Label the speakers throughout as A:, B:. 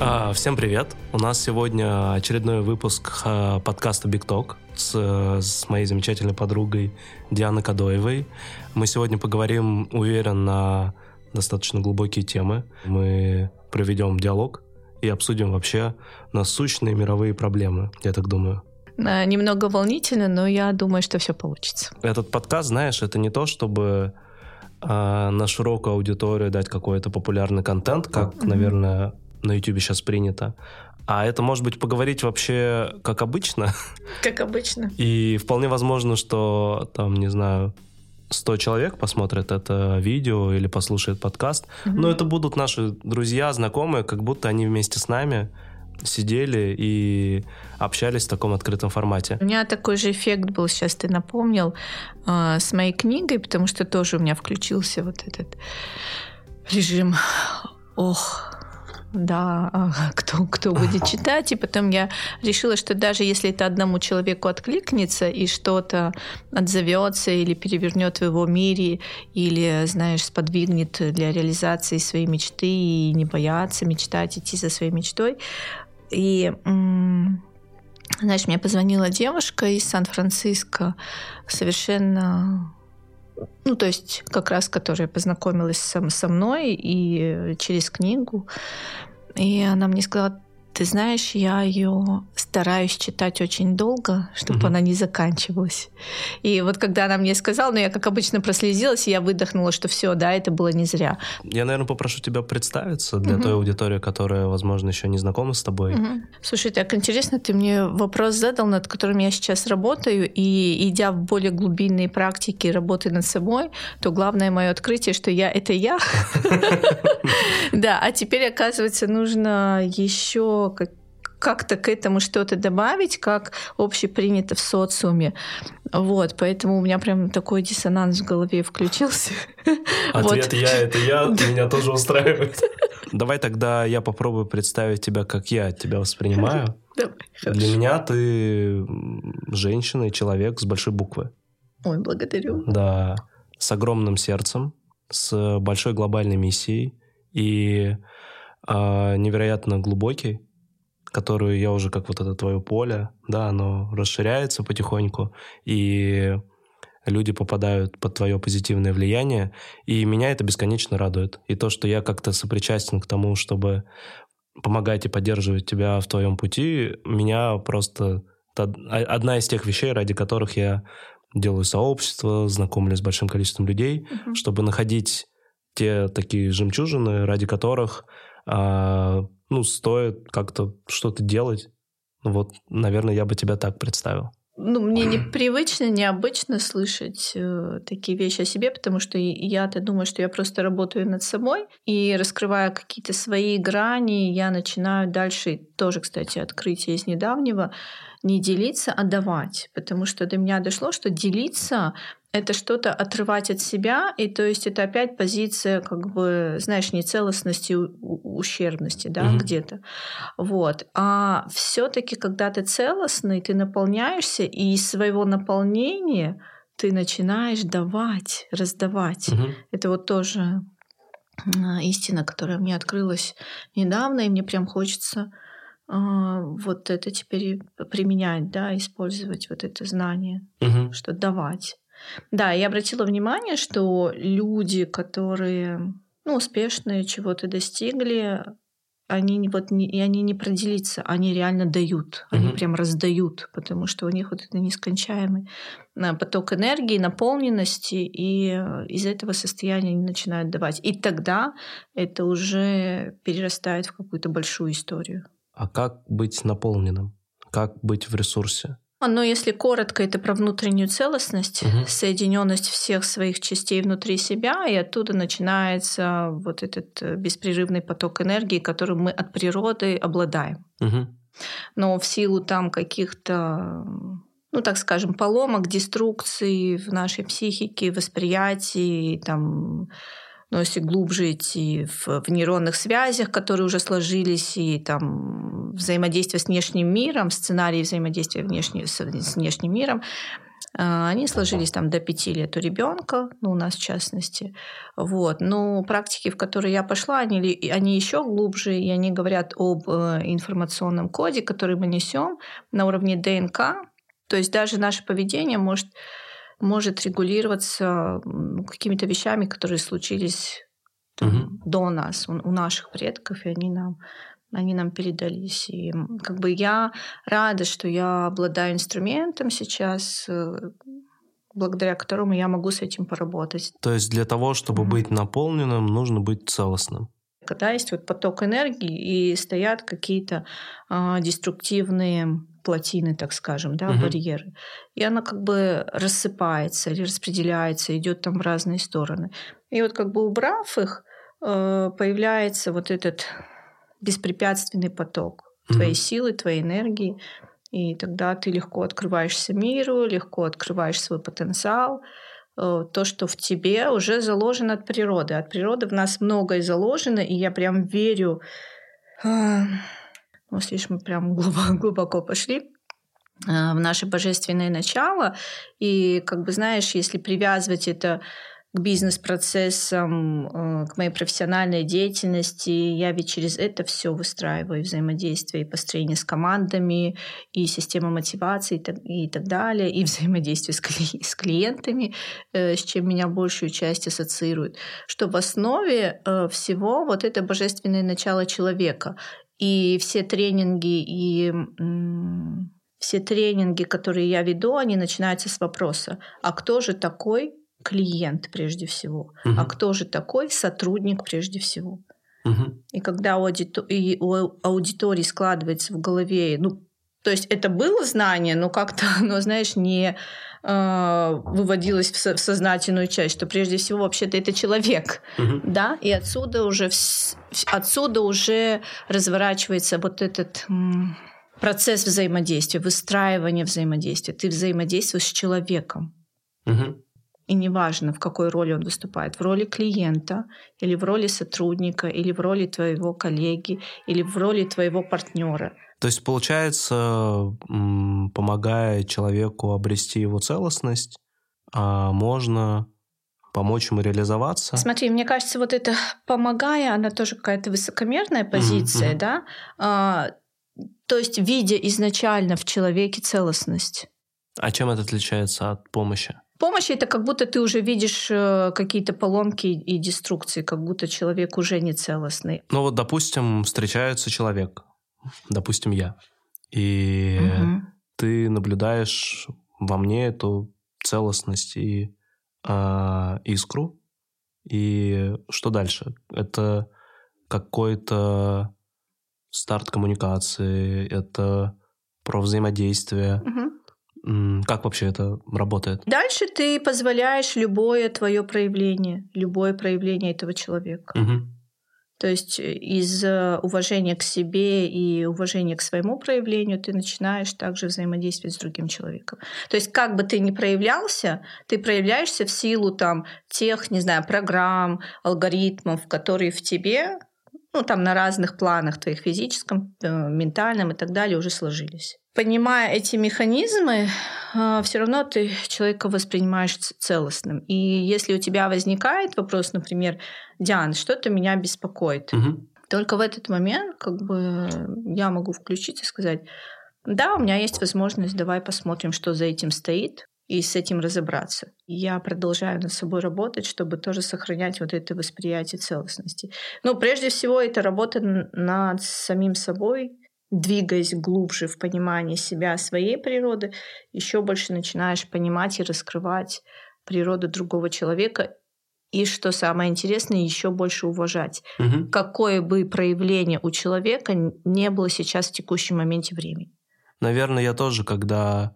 A: А, всем привет! У нас сегодня очередной выпуск а, подкаста Big Talk с, с моей замечательной подругой Дианой Кадоевой. Мы сегодня поговорим, уверен, на достаточно глубокие темы. Мы проведем диалог и обсудим вообще насущные мировые проблемы, я так думаю.
B: Немного волнительно, но я думаю, что все получится.
A: Этот подкаст, знаешь, это не то, чтобы на широкую аудиторию дать какой-то популярный контент, как, mm-hmm. наверное, на YouTube сейчас принято. А это может быть поговорить вообще как обычно.
B: Как обычно.
A: И вполне возможно, что там, не знаю, 100 человек посмотрят это видео или послушают подкаст. Mm-hmm. Но это будут наши друзья, знакомые, как будто они вместе с нами сидели и общались в таком открытом формате.
B: У меня такой же эффект был, сейчас ты напомнил, э, с моей книгой, потому что тоже у меня включился вот этот режим «Ох, да, кто, кто будет читать. И потом я решила, что даже если это одному человеку откликнется и что-то отзовется или перевернет в его мире, или, знаешь, сподвигнет для реализации своей мечты и не бояться мечтать, идти за своей мечтой. И знаешь, мне позвонила девушка из Сан-Франциско, совершенно ну, то есть как раз, которая познакомилась со, со мной и через книгу. И она мне сказала, ты знаешь, я ее стараюсь читать очень долго, чтобы угу. она не заканчивалась. И вот когда она мне сказала, ну я как обычно прослезилась, и я выдохнула, что все, да, это было не зря.
A: Я, наверное, попрошу тебя представиться для угу. той аудитории, которая, возможно, еще не знакома с тобой. Угу.
B: Слушай, так интересно, ты мне вопрос задал, над которым я сейчас работаю, и идя в более глубинные практики работы над собой, то главное мое открытие, что я — это я. Да, а теперь, оказывается, нужно еще как-то к этому что-то добавить, как общепринято в социуме. Вот, поэтому у меня прям такой диссонанс в голове включился.
A: Ответ вот. «я» — это я, меня тоже устраивает. Давай тогда я попробую представить тебя, как я тебя воспринимаю. Давай, Для меня ты женщина и человек с большой буквы.
B: Ой, благодарю.
A: Да, с огромным сердцем, с большой глобальной миссией и э, невероятно глубокий, которую я уже как вот это твое поле, да, оно расширяется потихоньку, и люди попадают под твое позитивное влияние, и меня это бесконечно радует. И то, что я как-то сопричастен к тому, чтобы помогать и поддерживать тебя в твоем пути, меня просто... Это одна из тех вещей, ради которых я делаю сообщество, знакомлюсь с большим количеством людей, uh-huh. чтобы находить те такие жемчужины, ради которых а, ну, стоит как-то что-то делать. Ну, вот, наверное, я бы тебя так представил.
B: Ну, мне непривычно, необычно слышать э, такие вещи о себе, потому что я-то думаю, что я просто работаю над собой и раскрывая какие-то свои грани, я начинаю дальше, тоже, кстати, открытие из недавнего, не делиться, а давать. Потому что до меня дошло, что делиться это что-то отрывать от себя, и то есть это опять позиция, как бы, знаешь, нецелостности, ущербности, да, mm-hmm. где-то. Вот. А все-таки, когда ты целостный, ты наполняешься, и из своего наполнения ты начинаешь давать, раздавать. Mm-hmm. Это вот тоже а, истина, которая мне открылась недавно, и мне прям хочется а, вот это теперь применять, да, использовать вот это знание, угу. что давать. Да, я обратила внимание, что люди, которые ну, успешные, чего-то достигли, они не, вот, не, и они не проделиться, они реально дают, они mm прям раздают, потому что у них вот это нескончаемый а, поток энергии, наполненности, и э, из этого состояния они начинают давать. И тогда это уже перерастает в какую-то большую историю.
A: А как быть наполненным? Как быть в ресурсе?
B: Но если коротко, это про внутреннюю целостность, угу. соединенность всех своих частей внутри себя, и оттуда начинается вот этот э, беспрерывный поток энергии, которым мы от природы обладаем. Угу. Но в силу там каких-то ну, так скажем, поломок, деструкций в нашей психике, восприятии, там, но если глубже идти в, в нейронных связях, которые уже сложились, и там взаимодействие с внешним миром, сценарий взаимодействия внешне, с, с внешним миром, А, они сложились там до пяти лет у ребенка, ну, у нас в частности. Вот. Но практики, в которые я пошла, они, они еще глубже, и они говорят об э, информационном коде, который мы несем на уровне ДНК. То есть даже наше поведение может, может регулироваться какими-то вещами, которые случились там, угу. до нас, у, у наших предков, и они нам они нам передались. И как бы я рада, что я обладаю инструментом сейчас, э, благодаря которому я могу с этим поработать.
A: То есть для того, чтобы mm-hmm. быть наполненным, нужно быть целостным.
B: Когда есть вот поток энергии и стоят какие-то э, деструктивные плотины, так скажем, да, угу. барьеры, и она как бы рассыпается или распределяется, идет там в разные стороны. И вот как бы убрав их, э, появляется вот этот беспрепятственный поток твоей силы, твоей энергии. И тогда ты легко открываешься миру, легко открываешь свой потенциал, э, то, что в тебе уже заложено от природы. От природы в нас многое заложено, и я прям верю, а, ну, слишком прям глубоко, глубоко пошли, а, в наше божественное начало. И, как бы, знаешь, если привязывать это к бизнес-процессам, э, к моей профессиональной деятельности. Я ведь через это все выстраиваю взаимодействие и построение с командами, и система мотивации и так, и так далее, и взаимодействие с, кли- с клиентами, э, с чем меня большую часть ассоциируют. Что в основе э, всего вот это божественное начало человека. И все тренинги и все тренинги, которые я веду, они начинаются с вопроса, а кто же такой клиент прежде всего, угу. а кто же такой сотрудник прежде всего. Угу. И когда у, аудитор... и у аудитории складывается в голове, ну, то есть это было знание, но как-то оно, знаешь, не э, выводилось в, со- в сознательную часть, что прежде всего вообще-то это человек, угу. да, и отсюда уже в... отсюда уже разворачивается вот этот м- процесс взаимодействия, выстраивания взаимодействия. Ты взаимодействуешь с человеком. Угу. И неважно, в какой роли он выступает, в роли клиента, или в роли сотрудника, или в роли твоего коллеги, или в роли твоего партнера.
A: То есть, получается, помогая человеку обрести его целостность, а, можно помочь ему реализоваться.
B: Смотри, мне кажется, вот это помогая, она тоже какая-то высокомерная позиция, mm-hmm. да? А, то есть, видя изначально в человеке целостность.
A: А чем это отличается от помощи?
B: Помощь это как будто ты уже видишь э, какие-то поломки и деструкции, как будто человек уже не целостный.
A: Ну вот, допустим, встречается человек, допустим, я, и угу. ты наблюдаешь во мне эту целостность и э, искру. И что дальше? Это какой-то старт коммуникации, это про взаимодействие. Угу. Как вообще это работает?
B: Дальше ты позволяешь любое твое проявление, любое проявление этого человека. Угу. То есть э, из э, уважения к себе и уважения к своему проявлению ты начинаешь также взаимодействовать с другим человеком. То есть как бы ты ни проявлялся, ты проявляешься в силу там тех, не знаю, программ, алгоритмов, которые в тебе, ну там на разных планах твоих физическом, э, ментальном и так далее уже сложились понимая эти механизмы, а, все равно ты человека воспринимаешь целостным. И если у тебя возникает вопрос, например, Диан, что-то меня беспокоит, угу. только в этот момент как бы я могу включить и сказать, да, у меня есть возможность, давай посмотрим, что за этим стоит, и с этим разобраться. Я продолжаю над собой работать, чтобы тоже сохранять вот это восприятие целостности. Но прежде всего это работа над самим собой, двигаясь глубже в понимание себя, своей природы, еще больше начинаешь понимать и раскрывать природу другого человека и, что самое интересное, еще больше уважать. Угу. Какое бы проявление у человека не было сейчас в текущем моменте времени.
A: Наверное, я тоже, когда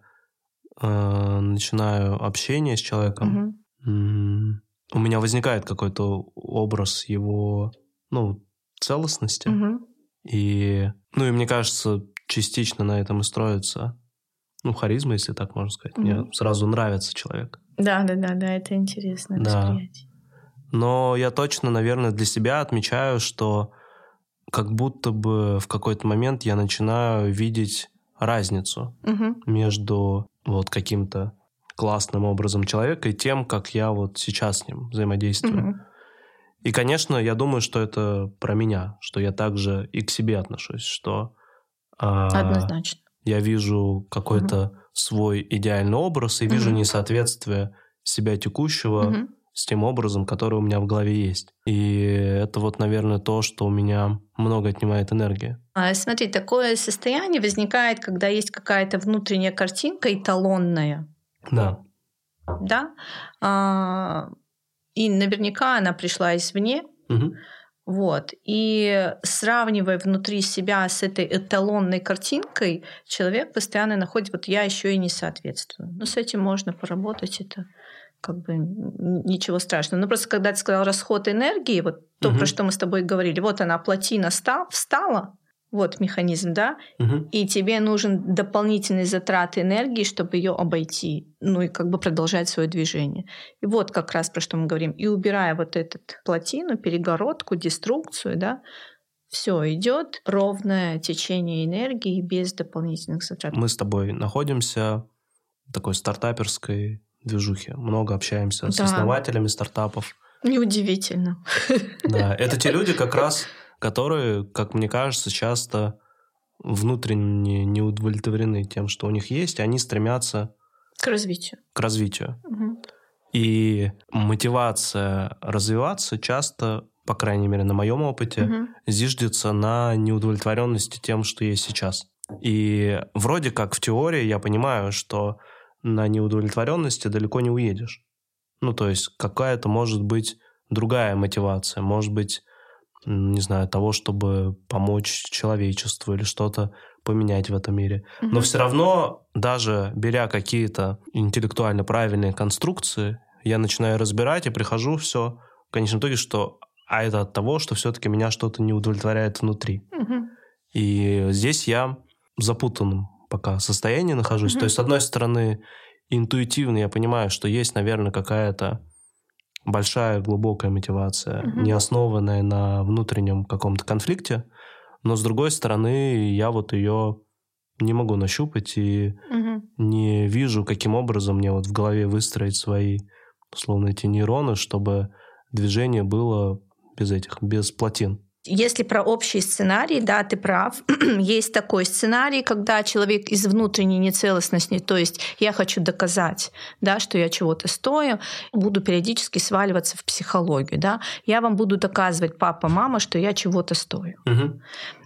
A: э, начинаю общение с человеком, угу. у меня возникает какой-то образ его ну, целостности. Угу. И, ну, и мне кажется, частично на этом и строится, ну, харизма, если так можно сказать. Mm-hmm. Мне сразу нравится человек.
B: Да, да, да, да, это интересно да.
A: Но я точно, наверное, для себя отмечаю, что как будто бы в какой-то момент я начинаю видеть разницу угу. между вот каким-то классным образом человека и тем, как я вот сейчас с ним взаимодействую.
B: Мгм.
A: И, конечно, я думаю, что это про меня, что я также и к себе отношусь, что а,
B: Однозначно.
A: я вижу какой-то свой идеальный образ и вижу
B: Мгм.
A: несоответствие себя текущего
B: Мгм.
A: с тем образом, который у меня в голове есть. И это вот, наверное, то, что у меня много отнимает энергии.
B: А, Смотри, такое состояние возникает, когда есть какая-то внутренняя картинка эталонная,
A: Да.
B: да, А, и наверняка она пришла извне,
A: Мгм.
B: вот, и сравнивая внутри себя с этой эталонной картинкой, человек постоянно находит, вот я еще и не соответствую. Ну, с этим можно поработать, это как бы ничего страшного. Но просто когда ты сказал расход энергии, вот то,
A: Мгм.
B: про что мы с тобой говорили, вот она, плотина ста- встала, вот механизм, да,
A: Мгм.
B: и тебе нужен дополнительный затрат энергии, чтобы ее обойти, ну и как бы продолжать свое движение. И вот как раз про что мы говорим. И убирая вот эту плотину, перегородку, деструкцию, да, все идет ровное течение энергии без дополнительных затрат.
A: Мы с тобой находимся в такой стартаперской движухе. Много общаемся с
B: Да.
A: основателями стартапов.
B: Неудивительно.
A: Да, это те люди как раз, которые, как мне кажется, часто внутренне не удовлетворены тем, что у них есть, они стремятся
B: К развитию.
A: к развитию.
B: Мгм.
A: И мотивация развиваться часто, по крайней мере, на моем опыте,
B: Мгм.
A: зиждется на неудовлетворенности тем, что есть сейчас. И вроде как в теории я понимаю, что на неудовлетворенности далеко не уедешь. Ну, то есть какая-то может быть другая мотивация, может быть, не знаю, того, чтобы помочь человечеству или что-то поменять в этом мире. Но
B: Мгм.
A: все равно, даже беря какие-то интеллектуально правильные конструкции, я начинаю разбирать и прихожу все в конечном итоге, что а это от того, что все-таки меня что-то не удовлетворяет внутри.
B: Мгм.
A: И здесь я в запутанном пока состоянии нахожусь.
B: Мгм.
A: То есть, с одной стороны, интуитивно я понимаю, что есть, наверное, какая-то большая глубокая мотивация,
B: Мгм.
A: не основанная на внутреннем каком-то конфликте, но с другой стороны, я вот ее не могу нащупать и
B: Мгм.
A: не вижу, каким образом мне вот в голове выстроить свои, условно, эти нейроны, чтобы движение было без этих, без плотин.
B: Если про общий сценарий, да, ты прав. Есть такой сценарий, когда человек из внутренней нецелостности, то есть я хочу доказать, да, что я чего-то стою, буду периодически сваливаться в психологию, да. Я вам буду доказывать, папа, мама, что я чего-то стою.
A: Мгм.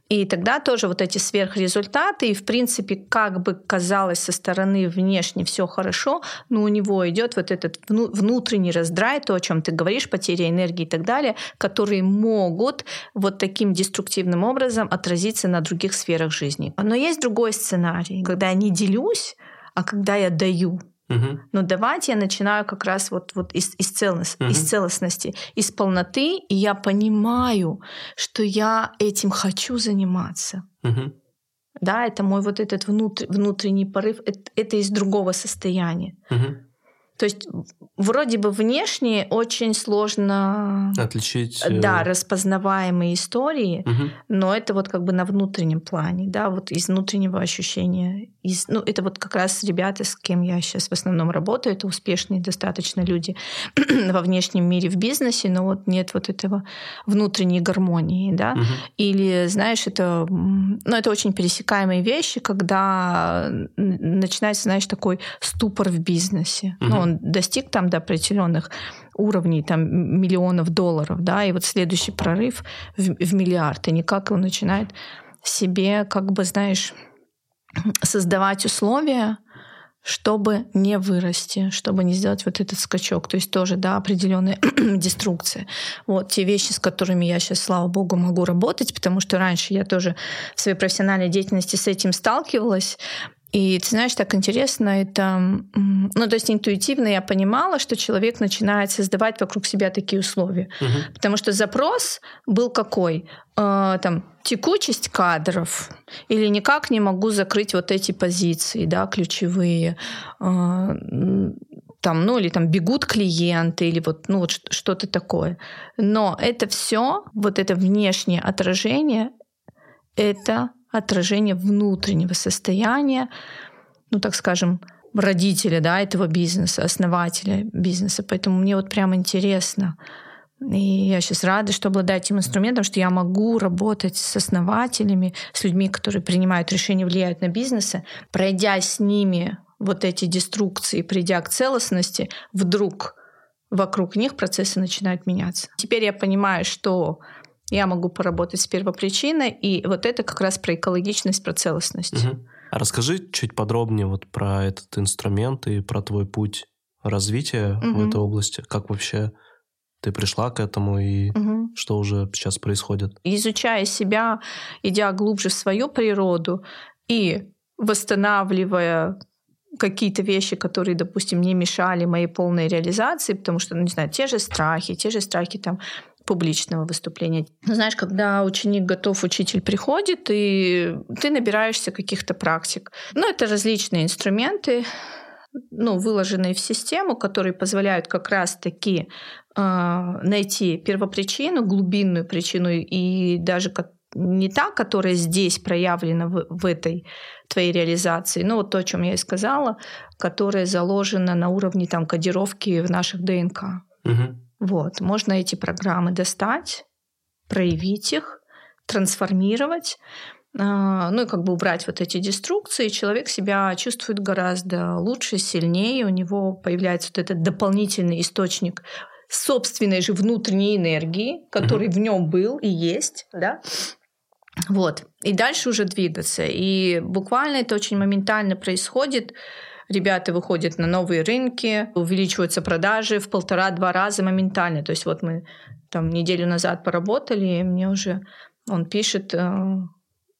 B: И тогда тоже вот эти сверхрезультаты, и в принципе, как бы казалось со стороны внешне все хорошо, но у него идет вот этот вну- внутренний раздрай, то, о чем ты говоришь, потеря энергии и так далее, которые могут вот таким деструктивным образом отразиться на других сферах жизни. Но есть другой сценарий, когда я не делюсь, а когда я даю.
A: Мгм.
B: Но давать я начинаю как раз вот, вот из, из, целостности,
A: Мгм.
B: из целостности, из полноты, и я понимаю, что я этим хочу заниматься.
A: Мгм.
B: Да, это мой вот этот внутр- внутренний порыв, это, это из другого состояния.
A: Мгм.
B: То есть вроде бы внешне очень сложно,
A: Отличить... э,
B: да, распознаваемые истории,
A: мгм.
B: но это вот как бы на внутреннем плане, да, вот из внутреннего ощущения. Из, ну, это вот как раз ребята, с кем я сейчас в основном работаю, это успешные достаточно люди во внешнем мире в бизнесе, но вот нет вот этого внутренней гармонии, да.
A: Мгм.
B: Или, знаешь, это, ну, это очень пересекаемые вещи, когда начинается, знаешь, такой ступор в бизнесе.
A: Мгм.
B: Ну, он достиг там до определенных уровней, там, миллионов долларов, да, и вот следующий прорыв в, в миллиард, и никак он начинает себе, как бы, знаешь, создавать условия, чтобы не вырасти, чтобы не сделать вот этот скачок. То есть тоже, да, определенная деструкция. Вот те вещи, с которыми я сейчас, слава богу, могу работать, потому что раньше я тоже в своей профессиональной деятельности с этим сталкивалась. И ты знаешь, так интересно, это, ну, то есть интуитивно я понимала, что человек начинает создавать вокруг себя такие условия.
A: Мгм.
B: Потому что запрос был какой? Э, там, текучесть кадров или никак не могу закрыть вот эти позиции, да, ключевые. Э, там, ну, или там бегут клиенты, или вот, ну, вот что-то такое. Но это все, вот это внешнее отражение, это отражение внутреннего состояния, ну, так скажем, родителя, да, этого бизнеса, основателя бизнеса. Поэтому мне вот прям интересно. И я сейчас рада, что обладаю этим инструментом, что я могу работать с основателями, с людьми, которые принимают решения, влияют на бизнесы, пройдя с ними вот эти деструкции, придя к целостности, вдруг вокруг них процессы начинают меняться. Теперь я понимаю, что я могу поработать с первопричиной, и вот это как раз про экологичность, про целостность. Угу.
A: А расскажи чуть подробнее вот про этот инструмент и про твой путь развития угу. в этой области. Как вообще ты пришла к этому и угу. что уже сейчас происходит?
B: Изучая себя, идя глубже в свою природу и восстанавливая какие-то вещи, которые, допустим, не мешали моей полной реализации, потому что, ну, не знаю, те же страхи, те же страхи там публичного выступления. Ну, знаешь, когда ученик готов, учитель приходит, и ты набираешься каких-то практик. Ну, это различные инструменты, ну, выложенные в систему, которые позволяют как раз-таки э, найти первопричину, глубинную причину и даже не та, которая здесь проявлена в, в этой твоей реализации, но вот то, о чем я и сказала, которая заложена на уровне там кодировки в наших ДНК. Угу. Вот, можно эти программы достать, проявить их, трансформировать, а, ну и как бы убрать вот эти деструкции, человек себя чувствует гораздо лучше, сильнее, у него появляется вот этот дополнительный источник собственной же внутренней энергии, который mm-hmm. в нем был и есть, да, вот. И дальше уже двигаться. И буквально это очень моментально происходит. Ребята выходят на новые рынки, увеличиваются продажи в полтора-два раза моментально. То есть вот мы там неделю назад поработали, и мне уже он пишет, э,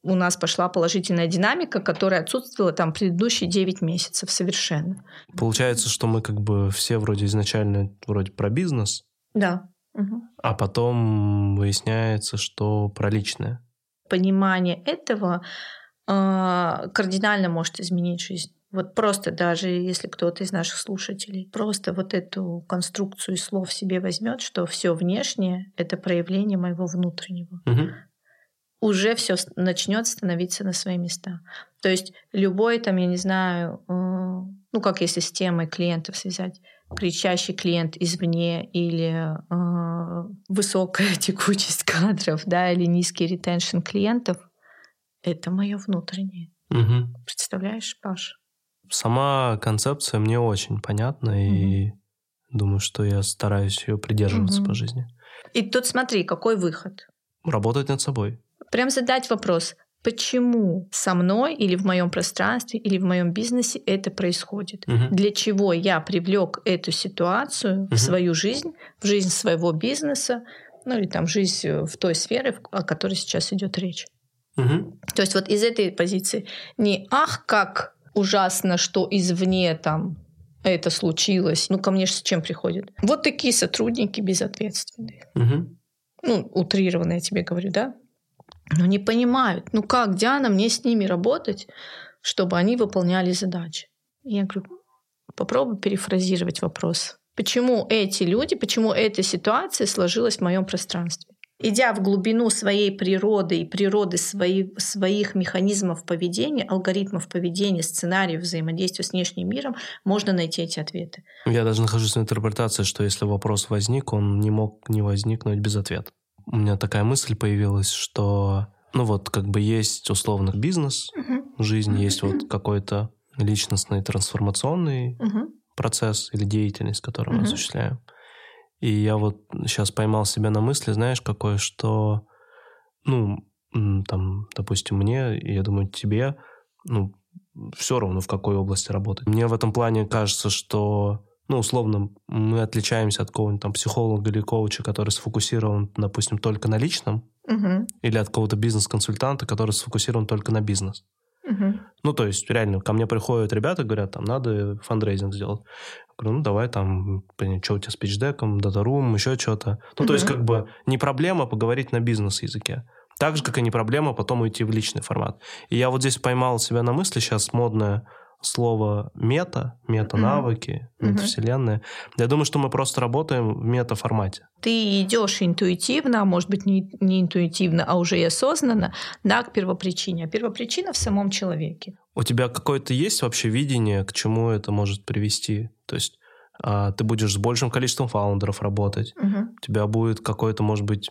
B: у нас пошла положительная динамика, которая отсутствовала там предыдущие 9 месяцев совершенно.
A: Получается, что мы как бы все вроде изначально вроде про бизнес.
B: Да.
A: Угу. А потом выясняется, что про личное
B: понимание этого э, кардинально может изменить жизнь. Вот просто даже если кто-то из наших слушателей просто вот эту конструкцию слов себе возьмет, что все внешнее это проявление моего внутреннего, угу. уже все начнет становиться на свои места. То есть любой там, я не знаю, э, ну как если с темой клиентов связать, кричащий клиент извне или э, высокая текучесть кадров, да, или низкий ретеншн клиентов, это мое внутреннее. Угу. Представляешь, Паш?
A: Сама концепция мне очень понятна, угу. и думаю, что я стараюсь ее придерживаться угу. по жизни.
B: И тут смотри, какой выход?
A: Работать над собой.
B: Прям задать вопрос, почему со мной или в моем пространстве или в моем бизнесе это происходит. Угу. Для чего я привлек эту ситуацию угу. в свою жизнь, в жизнь своего бизнеса, ну или там жизнь в той сфере, о которой сейчас идет речь. Угу. То есть вот из этой позиции не ах, как ужасно, что извне там это случилось. Ну, ко мне же с чем приходят? Вот такие сотрудники безответственные. Угу. Ну, утрированно я тебе говорю, да? но не понимают, ну как, Диана, мне с ними работать, чтобы они выполняли задачи. Я говорю, попробуй перефразировать вопрос. Почему эти люди, почему эта ситуация сложилась в моем пространстве? Идя в глубину своей природы и природы свои, своих механизмов поведения, алгоритмов поведения, сценариев взаимодействия с внешним миром, можно найти эти ответы.
A: Я даже нахожусь в интерпретации, что если вопрос возник, он не мог не возникнуть без ответа у меня такая мысль появилась, что, ну вот, как бы есть условно бизнес, uh-huh. жизнь, есть вот какой-то личностный трансформационный uh-huh. процесс или деятельность, которую мы осуществляем. И я вот сейчас поймал себя на мысли, знаешь, какое, что, ну, там, допустим, мне, я думаю, тебе, ну, все равно в какой области работать. Мне в этом плане кажется, что ну, условно, мы отличаемся от какого-нибудь там психолога или коуча, который сфокусирован, допустим, только на личном, угу. или от какого-то бизнес-консультанта, который сфокусирован только на бизнес. Угу. Ну, то есть, реально, ко мне приходят ребята, говорят, там, надо фандрейзинг сделать. Говорю, ну, давай там, что у тебя с пичдеком, data room, еще что-то. Ну, угу. то есть, как бы не проблема поговорить на бизнес-языке. Так же, как и не проблема потом уйти в личный формат. И я вот здесь поймал себя на мысли, сейчас модная слово мета, мета-навыки, mm-hmm. метавселенная. Я думаю, что мы просто работаем в мета-формате.
B: Ты идешь интуитивно, а может быть не, не интуитивно, а уже и осознанно, да, к первопричине. А первопричина в самом человеке.
A: У тебя какое-то есть вообще видение, к чему это может привести? То есть а, ты будешь с большим количеством фаундеров работать,
B: Мгм.
A: у тебя будет какой-то, может быть,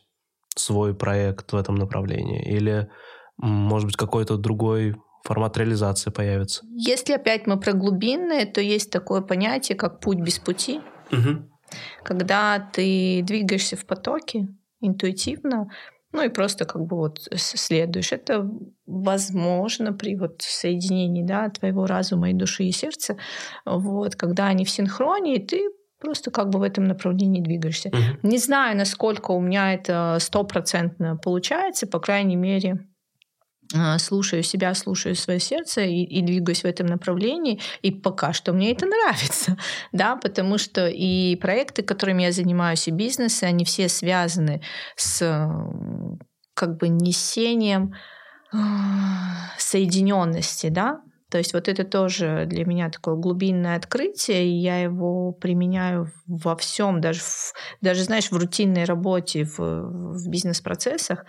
A: свой проект в этом направлении, или, может быть, какой-то другой формат реализации появится.
B: Если опять мы про глубинное, то есть такое понятие, как путь без пути.
A: Мгм.
B: когда ты двигаешься в потоке интуитивно, ну и просто как бы вот следуешь. Это возможно при вот соединении да, твоего разума и души и сердца, вот, когда они в синхроне, и ты просто как бы в этом направлении двигаешься.
A: Мгм.
B: Не знаю, насколько у меня это стопроцентно получается, по крайней мере, слушаю себя, слушаю свое сердце и, и двигаюсь в этом направлении. И пока что мне это нравится, да, потому что и проекты, которыми я занимаюсь, и бизнесы, они все связаны с как бы несением соединенности, да, то есть вот это тоже для меня такое глубинное открытие, и я его применяю во всем, даже, в, даже знаешь, в рутинной работе, в, в бизнес-процессах.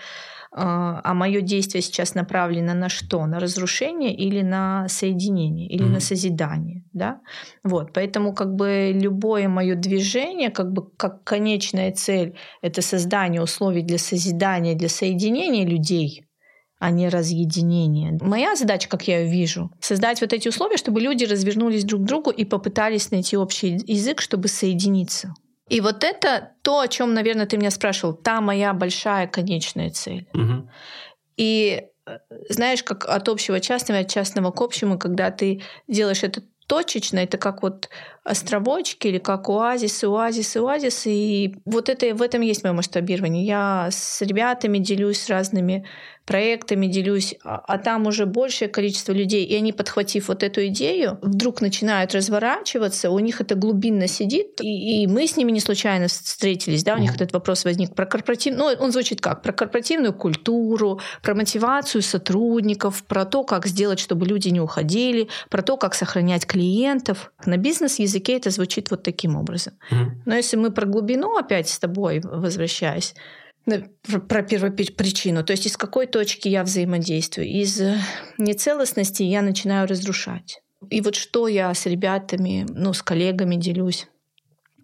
B: А а мое действие сейчас направлено на что? На разрушение или на соединение, или
A: Мгм.
B: на созидание, да? Вот, поэтому как бы любое мое движение, как бы как конечная цель, это создание условий для созидания, для соединения людей, а не разъединения. Моя задача, как я ее вижу, создать вот эти условия, чтобы люди развернулись друг к другу и попытались найти общий язык, чтобы соединиться. И вот это то, о чем, наверное, ты меня спрашивал, та моя большая конечная цель.
A: Мгм.
B: И э, знаешь, как от общего к частному, от частного к общему, когда ты делаешь это точечно, это как вот островочки или как оазисы, оазисы, оазисы. И вот это, в этом есть мое масштабирование. Я с ребятами делюсь разными проектами, делюсь, а, а там уже большее количество людей, и они, подхватив вот эту идею, вдруг начинают разворачиваться, у них это глубинно сидит, и, и мы с ними не случайно с- встретились, да, у них этот вопрос возник про корпоративную, ну, он звучит как? Про корпоративную культуру, про мотивацию сотрудников, про то, как сделать, чтобы люди не уходили, про то, как сохранять клиентов. На бизнес-языке это звучит вот таким образом.
A: Мгм.
B: Но если мы про глубину опять с тобой возвращаясь, про- про первопричину, то есть из какой точки я взаимодействую, из э, нецелостности я начинаю разрушать. И вот что я с ребятами, ну, с коллегами делюсь,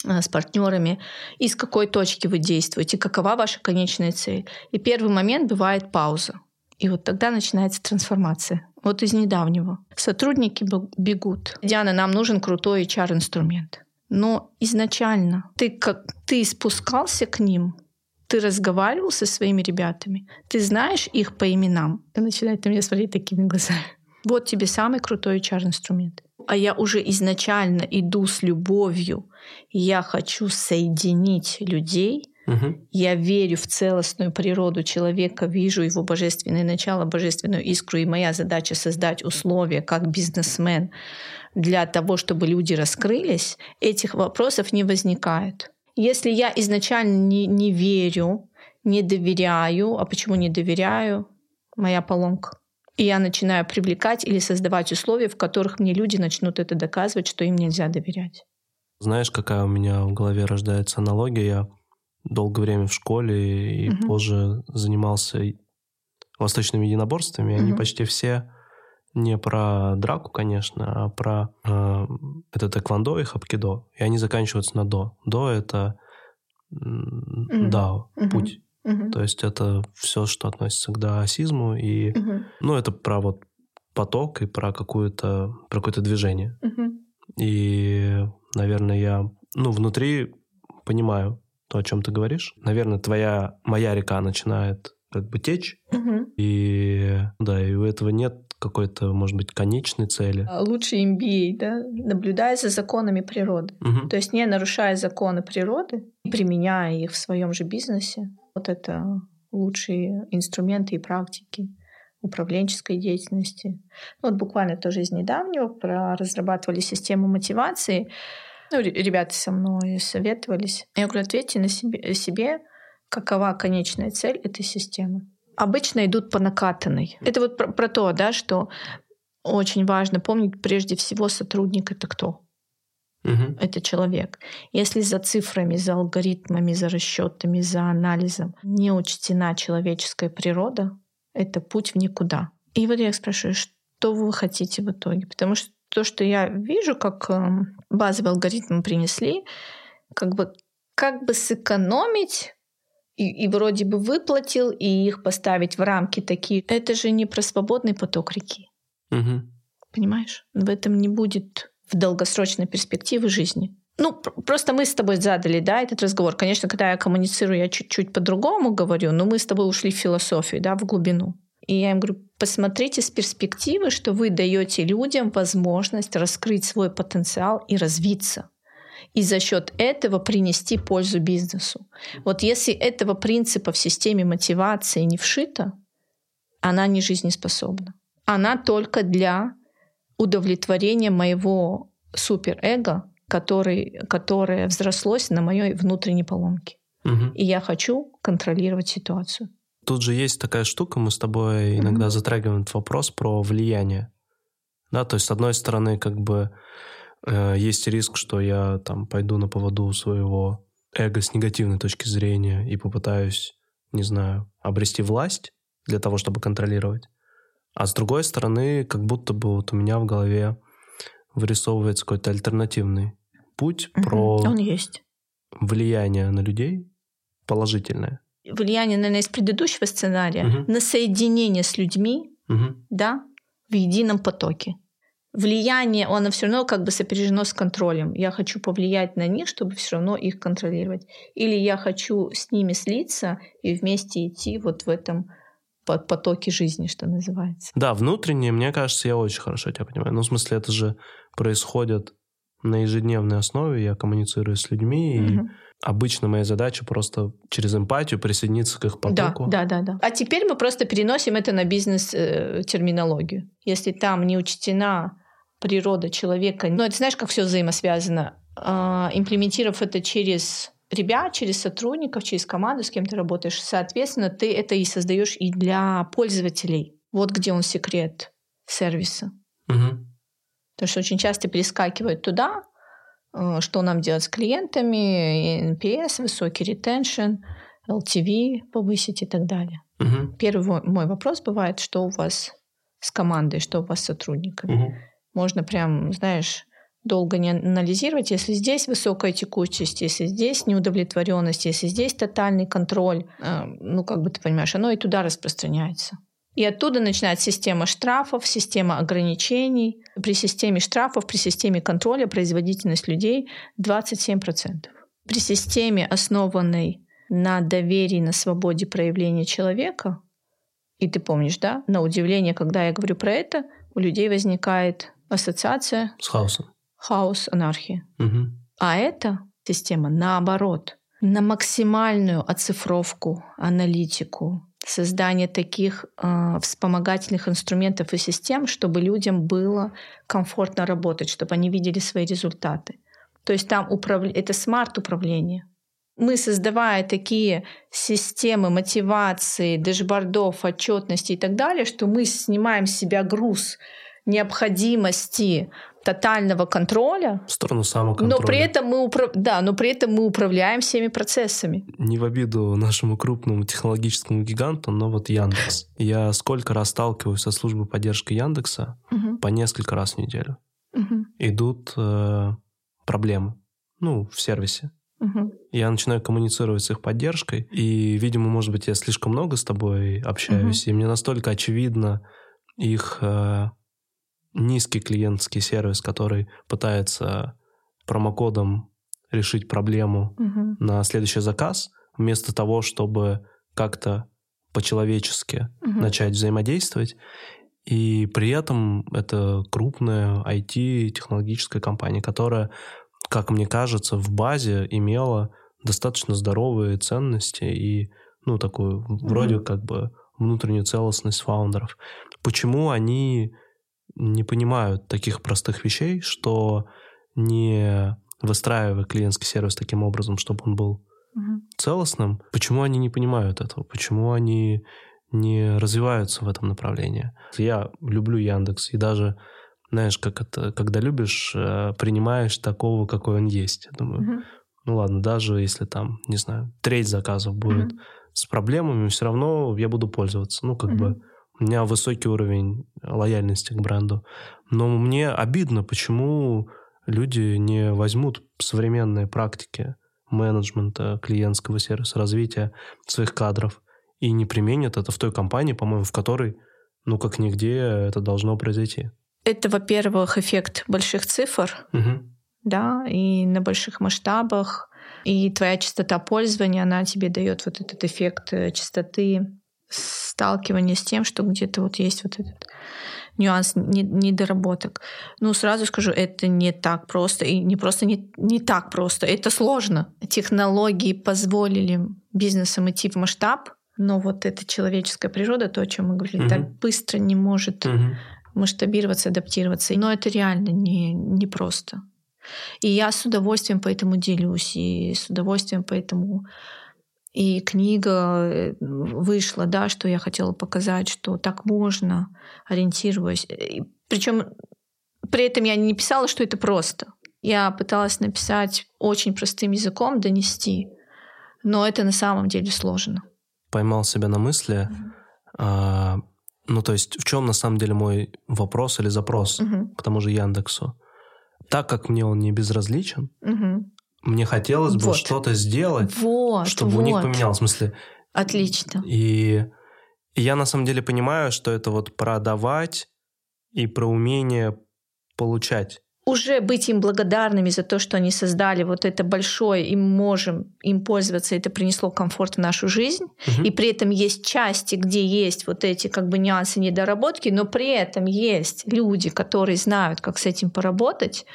B: э, с партнерами, из какой точки вы действуете, какова ваша конечная цель. И первый момент бывает пауза. И вот тогда начинается трансформация. Вот из недавнего. Сотрудники бегут. Диана, нам нужен крутой HR-инструмент. Но изначально ты как ты спускался к ним, ты разговаривал со своими ребятами, ты знаешь их по именам. Ты начинает на меня смотреть такими глазами. Вот тебе самый крутой HR-инструмент. А я уже изначально иду с любовью. Я хочу соединить людей,
A: Мгм.
B: я верю в целостную природу человека, вижу его божественное начало, божественную искру, и моя задача создать условия как бизнесмен для того, чтобы люди раскрылись, этих вопросов не возникает. Если я изначально не, не верю, не доверяю, а почему не доверяю? Моя поломка. И я начинаю привлекать или создавать условия, в которых мне люди начнут это доказывать, что им нельзя доверять.
A: Знаешь, какая у меня в голове рождается аналогия? Долгое время в школе и
B: Мгм.
A: позже занимался восточными единоборствами. Они
B: Мгм.
A: почти все не про драку, конечно, а про э, это тэквондо и хапкидо. И они заканчиваются на до. До это
B: Мгм.
A: дао,
B: Мгм.
A: путь.
B: Мгм.
A: То есть это все, что относится к даосизму. И,
B: Мгм.
A: ну, это про вот поток и про какую-то про какое-то движение.
B: Мгм.
A: И, наверное, я, ну, внутри понимаю то, о чем ты говоришь. Наверное, твоя, моя река начинает как бы течь,
B: Мгм.
A: и, да, и у этого нет какой-то, может быть, конечной цели.
B: А Лучший MBA, да, наблюдая за законами природы.
A: Мгм.
B: То есть не нарушая законы природы, применяя их в своем же бизнесе. Вот это лучшие инструменты и практики управленческой деятельности. Вот буквально тоже из недавнего про разрабатывали систему мотивации. Ну, ре- ребята со мной советовались. Я говорю, ответьте на себе, себе, какова конечная цель этой системы. Обычно идут по накатанной. Это вот про, про то, да, что очень важно помнить прежде всего сотрудник это кто?
A: Мгм.
B: это человек. Если за цифрами, за алгоритмами, за расчетами, за анализом не учтена человеческая природа, это путь в никуда. И вот я спрашиваю, «Ш- что вы хотите в итоге. Потому что то, что я вижу, как эм, базовый алгоритм принесли, как бы, как бы сэкономить и, и вроде бы выплатил, и их поставить в рамки такие. Это же не про свободный поток реки.
A: Угу.
B: Понимаешь? В этом не будет в долгосрочной перспективе жизни. Ну, просто мы с тобой задали, да, этот разговор. Конечно, когда я коммуницирую, я чуть-чуть по-другому говорю, но мы с тобой ушли в философию, да, в глубину. И я им говорю, посмотрите с перспективы, что вы даете людям возможность раскрыть свой потенциал и развиться. И за счет этого принести пользу бизнесу. Вот если этого принципа в системе мотивации не вшито, она не жизнеспособна. Она только для удовлетворения моего суперэго, который, которое взрослось на моей внутренней поломке.
A: Угу.
B: И я хочу контролировать ситуацию.
A: Тут же есть такая штука, мы с тобой иногда mm-hmm. затрагиваем этот вопрос про влияние. Да, то есть, с одной стороны, как бы э, есть риск, что я там пойду на поводу своего эго с негативной точки зрения и попытаюсь, не знаю, обрести власть для того, чтобы контролировать. А с другой стороны, как будто бы вот у меня в голове вырисовывается какой-то альтернативный путь
B: угу,
A: про
B: он есть.
A: влияние на людей положительное
B: влияние, наверное, из предыдущего сценария угу. на соединение с людьми,
A: угу.
B: да, в едином потоке. Влияние, оно все равно как бы сопережено с контролем. Я хочу повлиять на них, чтобы все равно их контролировать. Или я хочу с ними слиться и вместе идти вот в этом потоке жизни, что называется.
A: Да, внутренне, мне кажется, я очень хорошо тебя понимаю. Ну, в смысле, это же происходит на ежедневной основе. Я коммуницирую с людьми, угу. и Обычно моя задача просто через эмпатию присоединиться к их потоку.
B: Да, да, да, да. А теперь мы просто переносим это на бизнес-терминологию. Если там не учтена природа человека, ну, это знаешь, как все взаимосвязано. А, имплементировав это через ребят, через сотрудников, через команду, с кем ты работаешь, соответственно, ты это и создаешь и для пользователей. Вот где он секрет сервиса.
A: Угу.
B: Потому что очень часто перескакивают туда, Э, что нам делать с клиентами, NPS, высокий ретеншн, LTV повысить и так далее.
A: Угу.
B: Первый мой вопрос бывает, что у вас с командой, что у вас с сотрудниками.
A: Угу.
B: Можно прям, знаешь, долго не анализировать, если здесь высокая текучесть, если здесь неудовлетворенность, если здесь тотальный контроль, э, ну, как бы ты понимаешь, оно и туда распространяется. И оттуда начинается система штрафов, система ограничений. При системе штрафов, при системе контроля производительность людей 27%. При системе, основанной на доверии, на свободе проявления человека, и ты помнишь, да, на удивление, когда я говорю про это, у людей возникает ассоциация
A: с хаосом.
B: Хаос, анархия.
A: Угу.
B: А эта система наоборот, на максимальную оцифровку, аналитику, создание таких э, вспомогательных инструментов и систем, чтобы людям было комфортно работать, чтобы они видели свои результаты. То есть там управля... это смарт-управление. Мы, создавая такие системы мотивации, дэшбордов, отчетности и так далее, что мы снимаем с себя груз необходимости тотального контроля.
A: В сторону самоконтроля.
B: Но при этом мы, управ... да, но при этом мы управляем всеми процессами.
A: Не в обиду нашему крупному технологическому гиганту, но вот Яндекс. Я сколько раз сталкиваюсь со службой поддержки Яндекса,
B: угу.
A: по несколько раз в неделю.
B: Угу.
A: Идут э, проблемы, ну, в сервисе.
B: Угу.
A: Я начинаю коммуницировать с их поддержкой, и, видимо, может быть, я слишком много с тобой общаюсь, угу. и мне настолько очевидно их э, низкий клиентский сервис, который пытается промокодом решить проблему
B: угу.
A: на следующий заказ, вместо того, чтобы как-то по-человечески
B: угу.
A: начать взаимодействовать. И при этом это крупная IT-технологическая компания, которая, как мне кажется, в базе имела достаточно здоровые ценности и, ну, такую вроде как бы внутреннюю целостность фаундеров. Почему они не понимают таких простых вещей, что не выстраивая клиентский сервис таким образом, чтобы он был
B: угу.
A: целостным, почему они не понимают этого, почему они не развиваются в этом направлении. Я люблю Яндекс, и даже, знаешь, как это, когда любишь, э, принимаешь такого, какой он есть. Я думаю,
B: угу.
A: ну ладно, даже если там, не знаю, треть заказов будет угу. с проблемами, все равно я буду пользоваться. Ну, как
B: угу.
A: бы У меня высокий уровень лояльности к бренду. Но мне обидно, почему люди не возьмут современные практики менеджмента, клиентского сервиса, развития своих кадров и не применят это в той компании, по-моему, в которой, ну, как нигде это должно произойти.
B: Это, во-первых, эффект больших цифр,
A: угу.
B: да, и на больших масштабах, и твоя частота пользования, она тебе дает вот этот эффект э, частоты сталкивания с тем, что где-то вот есть вот этот нюанс недоработок. Ну, сразу скажу, это не так просто. И не просто не, не так просто. Это сложно. Технологии позволили бизнесам идти в масштаб, но вот эта человеческая природа, то, о чем мы говорили, угу. так быстро не может угу. масштабироваться, адаптироваться. Но это реально не, не просто. И я с удовольствием поэтому делюсь, и с удовольствием поэтому и книга э, вышла, да, что я хотела показать, что так можно, ориентируясь. Причем при этом я не писала, что это просто. Я пыталась написать очень простым языком, донести, но это на самом деле сложно.
A: Поймал себя на мысли, mm-hmm. а, ну то есть в чем на самом деле мой вопрос или запрос mm-hmm. к тому же Яндексу? Так как мне он не безразличен,
B: mm-hmm
A: мне хотелось бы вот. что-то сделать,
B: вот,
A: чтобы
B: вот.
A: у них поменялось. В смысле...
B: Отлично.
A: И, и я на самом деле понимаю, что это вот продавать и про умение получать
B: уже быть им благодарными за то, что они создали вот это большое, и мы можем им пользоваться, это принесло комфорт в нашу жизнь. Угу. И при этом есть части, где есть вот эти как бы нюансы, недоработки, но при этом есть люди, которые знают, как с этим поработать.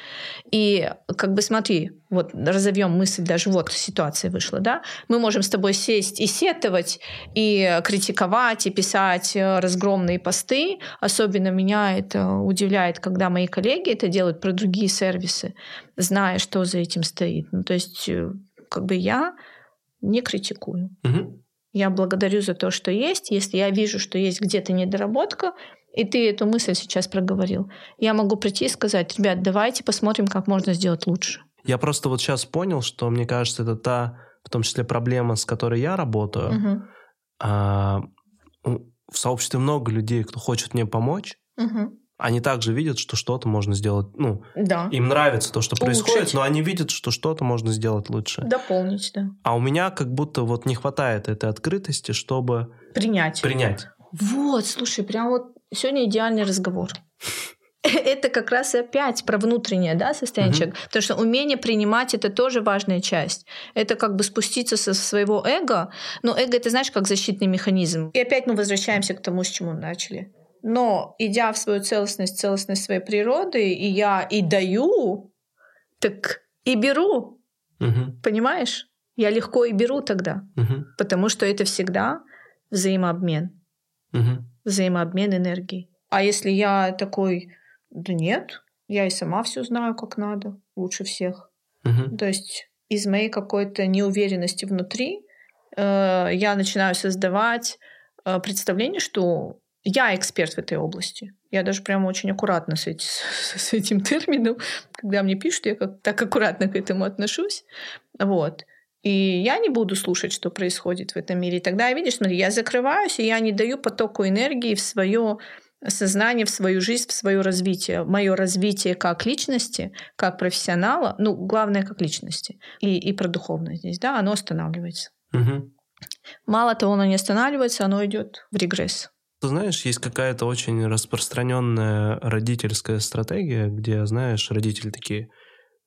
B: И как бы смотри, вот разовьем мысль, даже вот ситуация вышла, да, мы можем с тобой сесть и сетовать, и критиковать, и писать э, разгромные посты. Особенно меня это удивляет, когда мои коллеги это делают про другие сервисы, зная, что за этим стоит. Ну, то есть, э, как бы я не критикую.
A: Угу.
B: Я благодарю за то, что есть. Если я вижу, что есть где-то недоработка, и ты эту мысль сейчас проговорил, я могу прийти и сказать, ребят, давайте посмотрим, как можно сделать лучше.
A: Я просто вот сейчас понял, что мне кажется, это та, в том числе, проблема, с которой я работаю.
B: Угу.
A: А, в сообществе много людей, кто хочет мне помочь.
B: Угу.
A: Они также видят, что что-то можно сделать. Ну,
B: да.
A: им нравится то, что
B: Улучшить.
A: происходит, но они видят, что что-то можно сделать лучше.
B: Дополнить, да.
A: А у меня как будто вот не хватает этой открытости, чтобы
B: принять.
A: Принять.
B: Вот, слушай, прям вот сегодня идеальный разговор. это как раз и опять про внутреннее да, состояние человека. Потому что умение принимать это тоже важная часть. Это как бы спуститься со своего эго. Но эго это знаешь, как защитный механизм. И опять мы возвращаемся к тому, с чему начали. Но идя в свою целостность, целостность своей природы, и я и даю, так и беру.
A: Угу.
B: Понимаешь? Я легко и беру тогда.
A: Угу.
B: Потому что это всегда взаимообмен.
A: Угу.
B: Взаимообмен энергии. А если я такой да нет, я и сама все знаю, как надо, лучше всех.
A: Угу.
B: То есть из моей какой-то неуверенности внутри э, я начинаю создавать э, представление, что я эксперт в этой области. Я даже прямо очень аккуратно с, эти, с, с этим термином, когда мне пишут, я как так аккуратно к этому отношусь. Вот. И я не буду слушать, что происходит в этом мире. И тогда, видишь, смотри, я закрываюсь, и я не даю потоку энергии в свое сознание в свою жизнь, в свое развитие. Мое развитие как личности, как профессионала, ну, главное, как личности. И, и про духовность здесь, да, оно останавливается.
A: Угу.
B: Мало того, оно не останавливается, оно идет в регресс.
A: Ты знаешь, есть какая-то очень распространенная родительская стратегия, где, знаешь, родители такие,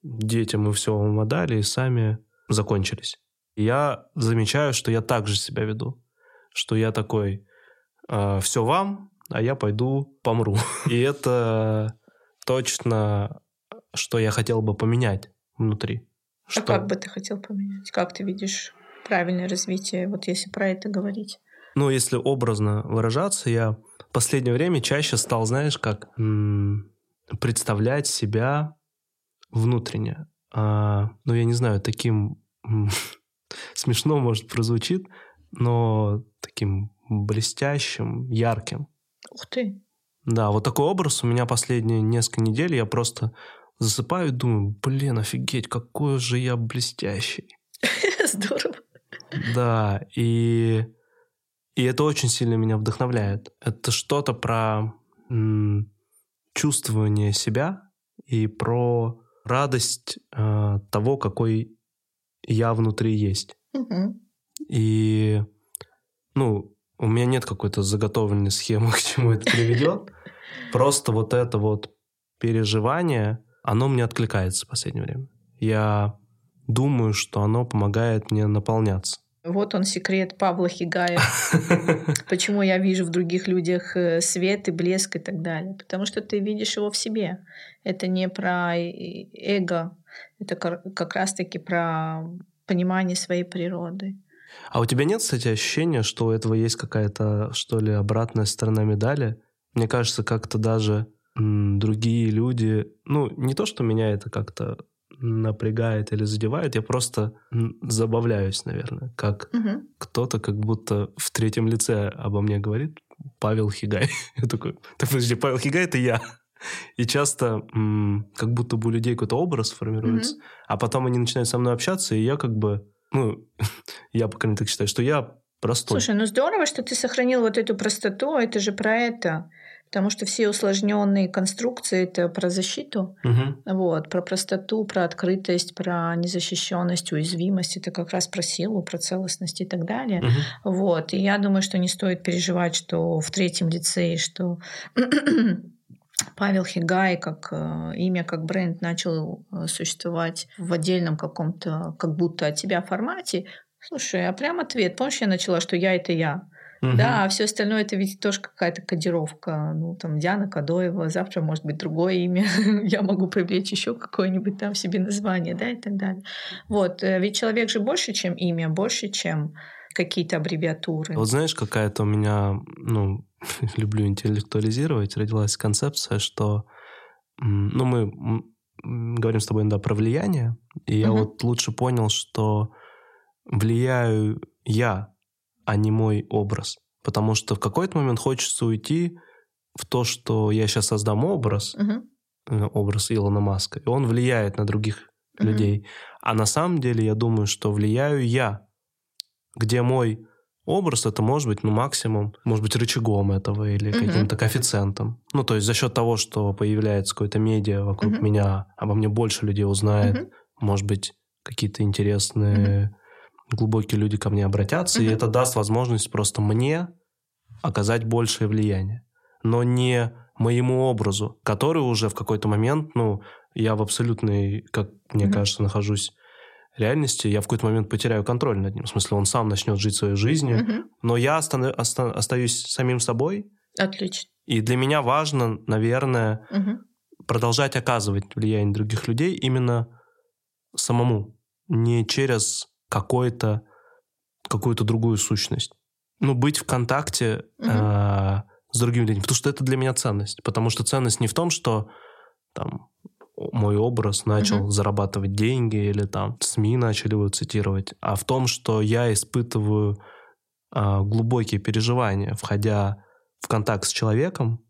A: детям мы все вам отдали и сами закончились. И я замечаю, что я так же себя веду, что я такой, «А, все вам, а я пойду помру. И это точно, что я хотел бы поменять внутри.
B: А
A: что...
B: как бы ты хотел поменять? Как ты видишь правильное развитие, вот если про это говорить?
A: Ну, если образно выражаться, я в последнее время чаще стал, знаешь, как м- представлять себя внутренне. А, ну, я не знаю, таким смешно, может, прозвучит, но таким блестящим, ярким.
B: Ух ты.
A: Да, вот такой образ у меня последние несколько недель. Я просто засыпаю и думаю, блин, офигеть, какой же я блестящий.
B: Здорово.
A: Да, и И это очень сильно меня вдохновляет. Это что-то про м, чувствование себя и про радость э, того, какой я внутри есть.
B: Мгм.
A: И, ну, у меня нет какой-то заготовленной схемы, к чему это приведет. Просто вот это вот переживание, оно мне откликается в последнее время. Я думаю, что оно помогает мне наполняться.
B: Вот он секрет Павла Хигая. Почему я вижу в других людях э, свет и блеск и так далее. Потому что ты видишь его в себе. Это не про эго, это как раз-таки про понимание своей природы.
A: А у тебя нет, кстати, ощущения, что у этого есть какая-то, что ли, обратная сторона медали? Мне кажется, как-то даже м, другие люди... Ну, не то, что меня это как-то напрягает или задевает, я просто забавляюсь, наверное, как
B: Мгм.
A: кто-то как будто в третьем лице обо мне говорит. Павел Хигай. Я такой, так подожди, Павел Хигай — это я. И часто м, как будто бы у людей какой-то образ формируется, а потом они начинают со мной общаться, и я как бы, ну, я, по крайней мере, так считаю, что я простой.
B: Слушай, ну здорово, что ты сохранил вот эту простоту, это же про это. Потому что все усложненные конструкции это про защиту,
A: Мгм.
B: вот, про простоту, про открытость, про незащищенность, уязвимость. Это как раз про силу, про целостность и так далее.
A: Мгм.
B: Вот. И я думаю, что не стоит переживать, что в третьем лицее, что Павел Хигай как э, имя, как бренд начал э, существовать в отдельном каком-то, как будто от тебя формате. Слушай, а прям ответ. Помнишь, я начала, что я это я.
A: Мгм.
B: Да, а все остальное это ведь тоже какая-то кодировка. Ну, там, Диана Кадоева, завтра может быть другое имя. Я могу привлечь еще какое-нибудь там себе название, да, и так далее. Вот. э, Ведь человек же больше, чем имя, больше, чем какие-то аббревиатуры.
A: Вот знаешь, какая-то у меня, ну, люблю интеллектуализировать, родилась концепция, что, ну, мы говорим с тобой иногда про влияние, и я вот лучше понял, что влияю я, а не мой образ. Потому что в какой-то момент хочется уйти в то, что я сейчас создам образ, э, образ Илона Маска, и он влияет на других людей. А на самом деле я думаю, что влияю я, где мой образ это может быть, ну, максимум, может быть, рычагом этого или
B: Мгм.
A: каким-то коэффициентом. Ну, то есть за счет того, что появляется какое-то медиа вокруг
B: Мгм.
A: меня, обо мне больше людей узнает,
B: Мгм.
A: может быть, какие-то интересные, глубокие люди ко мне обратятся, и
B: Мгм.
A: это даст возможность просто мне оказать большее влияние. Но не моему образу, который уже в какой-то момент, ну, я в абсолютной, как мне
B: Мгм.
A: кажется, нахожусь реальности, я в какой-то момент потеряю контроль над ним. В смысле, он сам начнет жить своей жизнью,
B: Мгм.
A: но я оста- оста- остаюсь самим собой,
B: Отлично.
A: и для меня важно, наверное,
B: Мгм.
A: продолжать оказывать влияние других людей именно самому, не через какой-то, какую-то другую сущность. Ну, быть в контакте
B: Мгм.
A: э, с другими людьми, потому что это для меня ценность. Потому что ценность не в том, что там мой образ начал
B: Мгм.
A: зарабатывать деньги или там СМИ начали его цитировать, а в том, что я испытываю а, глубокие переживания, входя в контакт с человеком,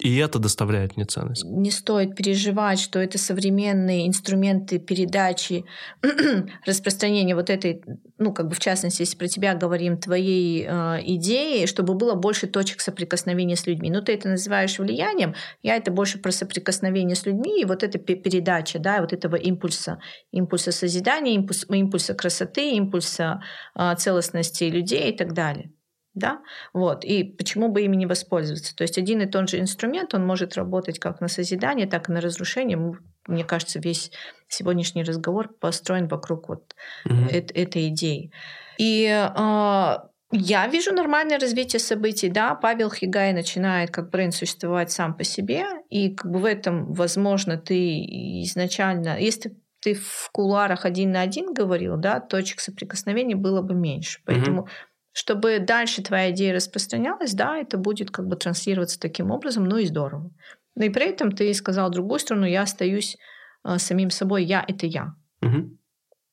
A: и это доставляет мне ценность.
B: Не стоит переживать, что это современные инструменты передачи, распространения вот этой, ну, как бы в частности, если про тебя говорим, твоей э, идеи, чтобы было больше точек соприкосновения с людьми. Ну, ты это называешь влиянием, я это больше про соприкосновение с людьми, и вот эта пе- передача, да, вот этого импульса, импульса созидания, импульс, импульса красоты, импульса э, целостности людей и так далее. Да? Вот. И почему бы ими не воспользоваться? То есть один и тот же инструмент, он может работать как на созидание, так и на разрушение. Мне кажется, весь сегодняшний разговор построен вокруг вот
A: Мгм.
B: эт- этой идеи. И а, я вижу нормальное развитие событий. Да, Павел Хигай начинает как бренд существовать сам по себе, и как бы в этом, возможно, ты изначально, если ты в кулуарах один на один говорил, да, точек соприкосновения было бы меньше. Поэтому чтобы дальше твоя идея распространялась, да, это будет как бы транслироваться таким образом, ну и здорово. Но и при этом ты сказал другую сторону, я остаюсь э, самим собой, я это я.
A: Мгм.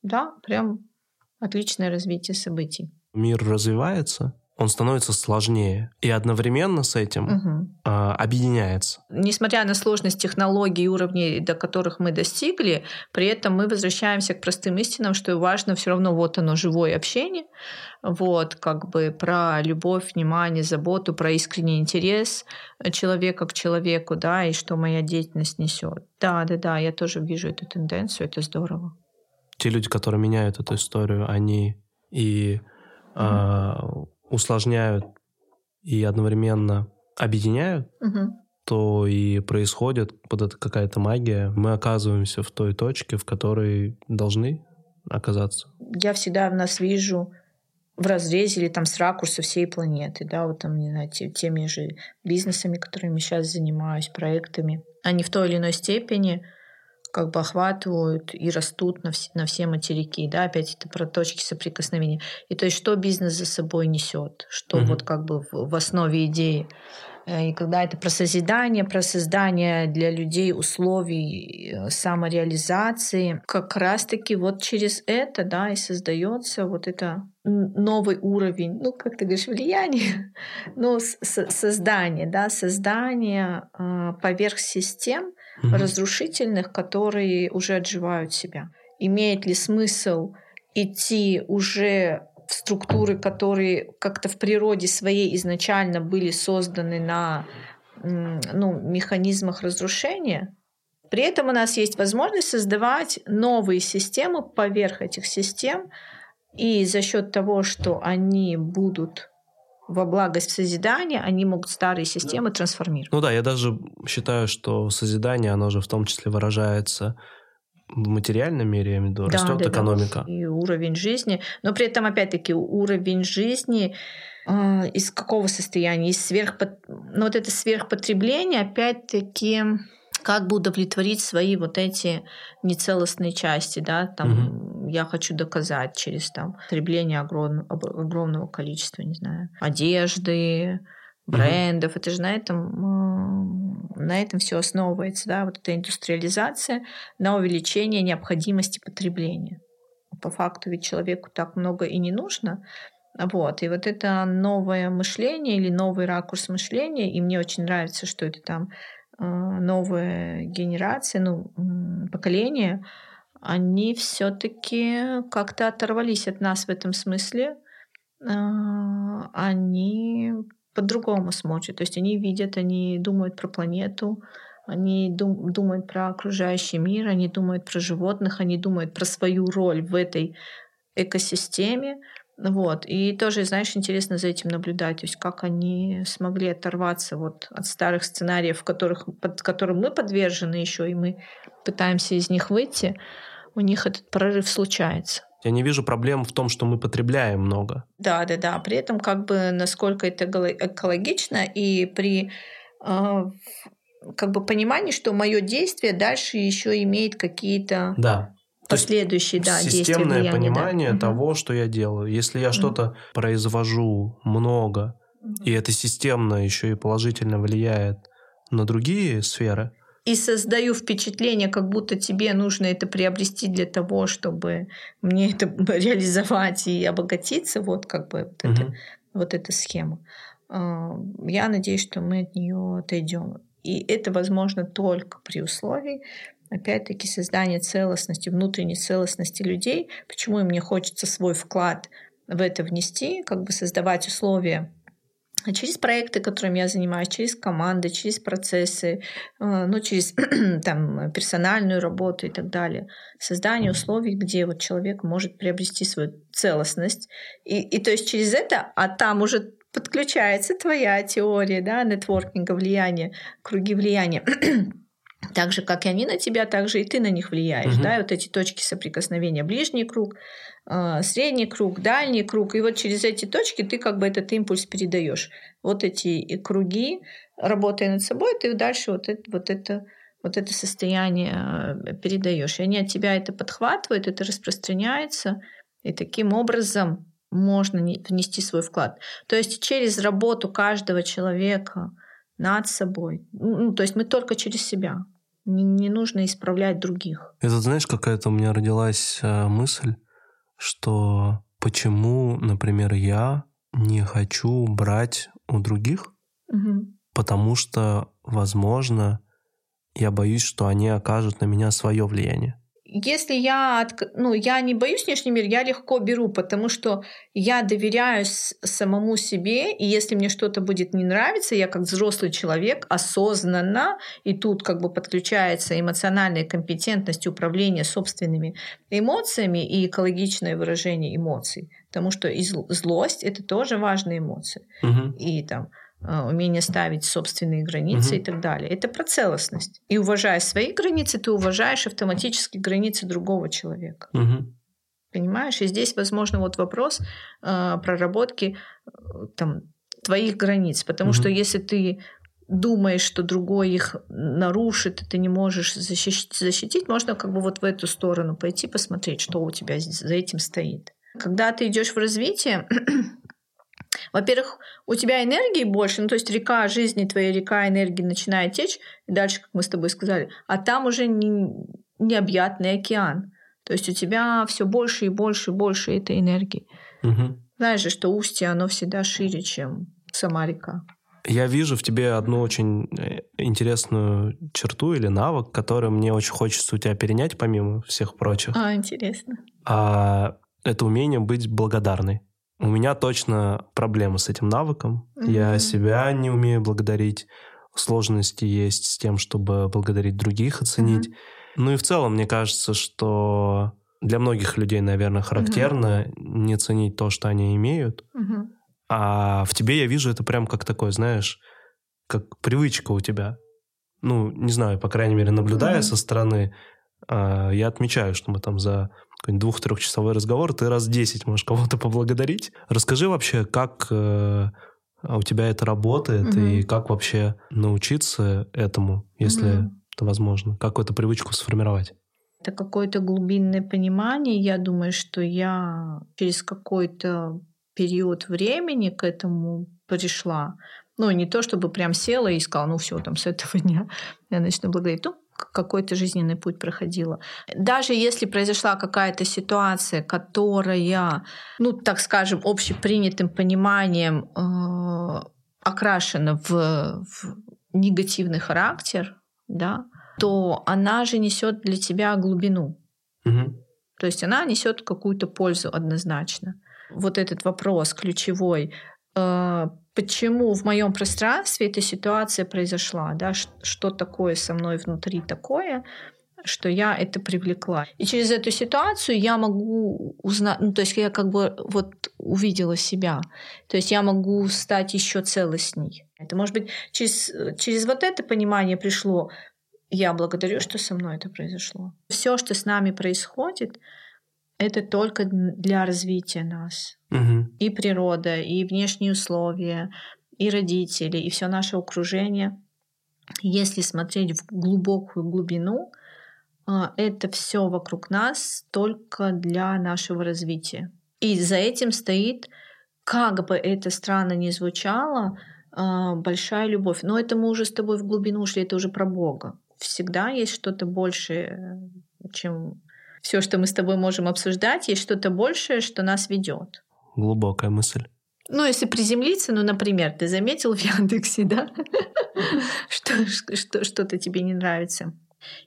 B: Да, прям отличное развитие событий.
A: Мир развивается, он становится сложнее и одновременно с этим угу. э, объединяется.
B: Несмотря на сложность технологий и уровней, до которых мы достигли, при этом мы возвращаемся к простым истинам, что важно все равно вот оно живое общение, вот как бы про любовь, внимание, заботу, про искренний интерес человека к человеку, да, и что моя деятельность несет. Да, да, да, я тоже вижу эту тенденцию, это здорово.
A: Те люди, которые меняют эту историю, они и mm-hmm. э, усложняют и одновременно объединяют,
B: угу.
A: то и происходит вот эта какая-то магия. Мы оказываемся в той точке, в которой должны оказаться.
B: Я всегда в нас вижу в разрезе или там с ракурса всей планеты, да, вот там, не знаю, теми же бизнесами, которыми сейчас занимаюсь, проектами. Они в той или иной степени как бы охватывают и растут на все, на все материки, да, опять это про точки соприкосновения. И то есть что бизнес за собой несет, что mm-hmm. вот как бы в, в основе идеи. Э, и когда это про созидание, про создание для людей условий э, самореализации, как раз-таки вот через это, да, и создается вот это новый уровень, ну, как ты говоришь, влияние, ну, создание, да, создание э, поверх систем, угу. разрушительных, которые уже отживают себя. Имеет ли смысл идти уже в структуры, которые как-то в природе своей изначально были созданы на ну, механизмах разрушения, при этом у нас есть возможность создавать новые системы поверх этих систем, и за счет того, что они будут во благость созидания, они могут старые системы трансформировать.
A: Ну да, я даже считаю, что созидание, оно же в том числе выражается в материальном мире, я имею в виду, да, растет да, экономика.
B: Да, и уровень жизни. Но при этом, опять-таки, уровень жизни э, из какого состояния? Из сверхпот... Ну вот это сверхпотребление, опять-таки, как бы удовлетворить свои вот эти нецелостные части, да, там угу. я хочу доказать через там потребление огром, огромного количества, не знаю, одежды, брендов. Угу. Это же на этом, на этом все основывается, да, вот эта индустриализация на увеличение необходимости потребления. По факту ведь человеку так много и не нужно, вот. И вот это новое мышление или новый ракурс мышления, и мне очень нравится, что это там новые генерации, ну, поколения, они все-таки как-то оторвались от нас в этом смысле. А, они по-другому смотрят. То есть они видят, они думают про планету, они дум- думают про окружающий мир, они думают про животных, они думают про свою роль в этой экосистеме. Вот. И тоже, знаешь, интересно за этим наблюдать, то есть как они смогли оторваться вот от старых сценариев, которых, под которым мы подвержены еще, и мы пытаемся из них выйти, у них этот прорыв случается.
A: Я не вижу проблем в том, что мы потребляем много.
B: Да, да, да. При этом как бы насколько это экологично и при э, как бы понимании, что мое действие дальше еще имеет какие-то
A: да
B: последующие, да,
A: системное действия, понимание да. того, что я делаю. Если я что-то произвожу много, и это системно еще и положительно влияет на другие сферы,
B: и создаю впечатление, как будто тебе нужно это приобрести для того, чтобы мне это реализовать и обогатиться, вот как бы вот, угу. это, вот эта схема. А, я надеюсь, что мы от нее отойдем. И это возможно только при условии, опять-таки, создание целостности, внутренней целостности людей, почему им не хочется свой вклад в это внести, как бы создавать условия через проекты, которыми я занимаюсь, через команды, через процессы, э, ну, через там, персональную работу и так далее. Создание условий, где вот человек может приобрести свою целостность. И, и то есть через это, а там уже подключается твоя теория, да, нетворкинга, влияния, круги влияния. Так же, как и они на тебя, так же и ты на них влияешь. Угу. Да? Вот эти точки соприкосновения. Ближний круг, э, средний круг, дальний круг. И вот через эти точки ты как бы этот импульс передаешь. Вот эти круги, работая над собой, ты дальше вот это, вот это, вот это состояние э, передаешь. И они от тебя это подхватывают, это распространяется. И таким образом можно внести свой вклад. То есть через работу каждого человека – над собой. Ну, то есть мы только через себя. Не, не нужно исправлять других.
A: Это знаешь, какая-то у меня родилась э, мысль, что почему, например, я не хочу брать у других,
B: Мгм.
A: потому что, возможно, я боюсь, что они окажут на меня свое влияние.
B: Если я, ну, я не боюсь внешний мир, я легко беру, потому что я доверяю самому себе, и если мне что-то будет не нравиться, я как взрослый человек осознанно, и тут как бы подключается эмоциональная компетентность управления собственными эмоциями и экологичное выражение эмоций, потому что и зл- злость это тоже важная эмоция,
A: Мгм.
B: и там умение ставить собственные границы
A: Мгм.
B: и так далее. Это про целостность. И уважая свои границы, ты уважаешь автоматически границы другого человека.
A: Мгм.
B: Понимаешь? И здесь, возможно, вот вопрос э, проработки э, там, твоих границ. Потому
A: Мгм.
B: что если ты думаешь, что другой их нарушит, и ты не можешь защищ- защитить, можно как бы вот в эту сторону пойти, посмотреть, что у тебя за этим стоит. Когда ты идешь в развитие, во-первых, у тебя энергии больше, ну то есть река жизни, твоя река энергии начинает течь, и дальше, как мы с тобой сказали, а там уже не, необъятный океан. То есть у тебя все больше и больше и больше этой энергии.
A: Мгм.
B: Знаешь же, что устье, оно всегда шире, чем сама река.
A: Я вижу в тебе одну очень э, интересную черту или навык, который мне очень хочется у тебя перенять, помимо всех прочих.
B: А, интересно.
A: А это умение быть благодарной. У меня точно проблемы с этим навыком. Я
B: Мгм.
A: себя не умею благодарить. Сложности есть с тем, чтобы благодарить других, оценить. Ну и в целом, мне кажется, что для многих людей, наверное, характерно не ценить то, что они имеют.
B: Мгм.
A: А в тебе я вижу это прям как такое, знаешь, как привычка у тебя. Ну, не знаю, по крайней мере, наблюдая
B: Мгм.
A: со стороны, а, я отмечаю, что мы там за какой-нибудь двух-трехчасовой разговор ты раз 10 можешь кого-то поблагодарить. Расскажи вообще, как э, у тебя это работает
B: Мгм.
A: и как вообще научиться этому, если
B: Мгм.
A: это возможно. Как эту привычку сформировать?
B: Это какое-то глубинное понимание. Я думаю, что я через какой-то период времени к этому пришла. Ну, не то чтобы прям села и сказала, ну все, там с этого дня я начну благодарить. Ну, какой-то жизненный путь проходила. Даже если произошла какая-то ситуация, которая, ну, так скажем, общепринятым пониманием э, окрашена в, в негативный характер, да, то она же несет для тебя глубину.
A: Мгм.
B: То есть она несет какую-то пользу однозначно. Вот этот вопрос ключевой. э, Почему в моем пространстве эта ситуация произошла? Да? Что такое со мной внутри такое, что я это привлекла? И через эту ситуацию я могу узнать, ну, то есть я как бы вот увидела себя. То есть я могу стать еще целостней. Это может быть через, через вот это понимание пришло. Я благодарю, что со мной это произошло. Все, что с нами происходит, это только для развития нас.
A: Мгм.
B: И природа, и внешние условия, и родители, и все наше окружение. Если смотреть в глубокую глубину, а, это все вокруг нас только для нашего развития. И за этим стоит, как бы это странно ни звучало, а, большая любовь. Но это мы уже с тобой в глубину ушли, это уже про Бога. Всегда есть что-то большее, чем все, что мы с тобой можем обсуждать, есть что-то большее, что нас ведет.
A: Глубокая мысль.
B: Ну, если приземлиться, ну, например, ты заметил в Яндексе, да, что, что, что-то тебе не нравится.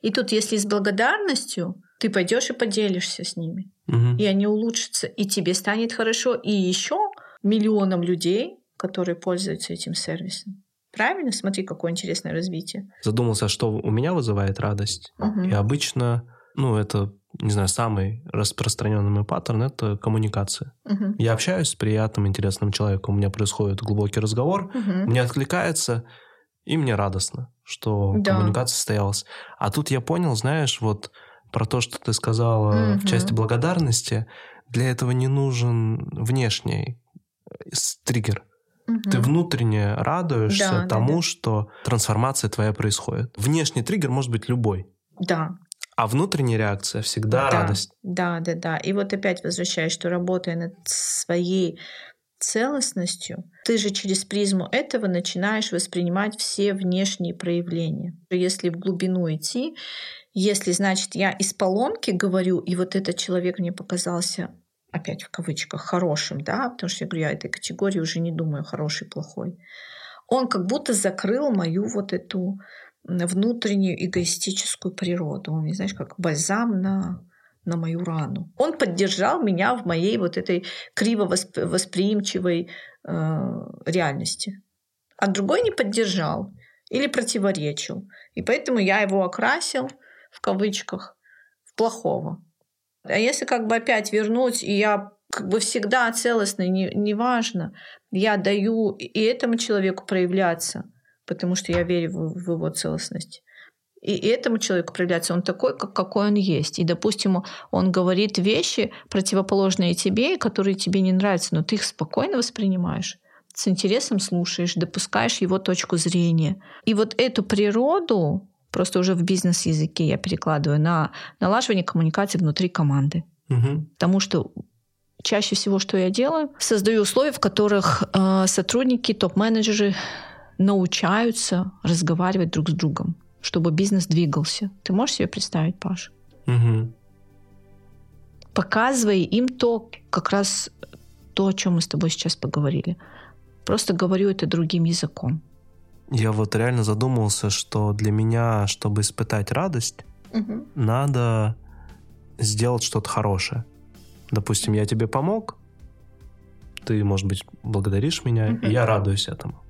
B: И тут, если с благодарностью, ты пойдешь и поделишься с ними, и они улучшатся, и тебе станет хорошо, и еще миллионам людей, которые пользуются этим сервисом. Правильно? Смотри, какое интересное развитие.
A: Задумался, что у меня вызывает радость.
B: Мгм.
A: И обычно, ну, это, не знаю, самый распространенный мой паттерн — это коммуникация.
B: Мгм.
A: Я общаюсь с приятным, интересным человеком, у меня происходит глубокий разговор,
B: Мгм.
A: мне откликается, и мне радостно, что
B: Да.
A: коммуникация состоялась. А тут я понял, знаешь, вот про то, что ты сказала
B: Мгм.
A: в части благодарности, для этого не нужен внешний э, триггер. Ты внутренне радуешься
B: Да, да,
A: тому,
B: да.
A: что трансформация твоя происходит. Внешний триггер может быть любой.
B: Да,
A: А внутренняя реакция всегда
B: Да.
A: радость.
B: Да, да, да. И вот опять возвращаюсь, что работая над своей целостностью, ты же через призму этого начинаешь воспринимать все внешние проявления. Если в глубину идти, если, значит, я из поломки говорю, и вот этот человек мне показался опять в кавычках, хорошим, да, потому что я говорю, я этой категории уже не думаю, хороший, плохой. Он как будто закрыл мою вот эту внутреннюю эгоистическую природу. Он, знаешь, как бальзам на, на мою рану. Он поддержал меня в моей вот этой криво восприимчивой э, реальности. А другой не поддержал или противоречил. И поэтому я его окрасил в кавычках в плохого. А если как бы опять вернуть, и я как бы всегда целостный, неважно, не я даю и этому человеку проявляться, потому что я верю в, в его целостность. И этому человеку проявляться, он такой, как, какой он есть. И, допустим, он говорит вещи, противоположные тебе, которые тебе не нравятся, но ты их спокойно воспринимаешь, с интересом слушаешь, допускаешь его точку зрения. И вот эту природу просто уже в бизнес-языке я перекладываю на налаживание коммуникации внутри команды.
A: Угу.
B: Потому что чаще всего, что я делаю, создаю условия, в которых э, сотрудники, топ-менеджеры научаются разговаривать друг с другом, чтобы бизнес двигался. Ты можешь себе представить, Паш?
A: Угу.
B: Показывая им то, как раз то, о чем мы с тобой сейчас поговорили. Просто говорю это другим языком.
A: Я вот реально задумался, что для меня, чтобы испытать радость,
B: угу.
A: надо сделать что-то хорошее. Допустим, я тебе помог, ты, может быть, благодаришь меня, угу. и я радуюсь этому.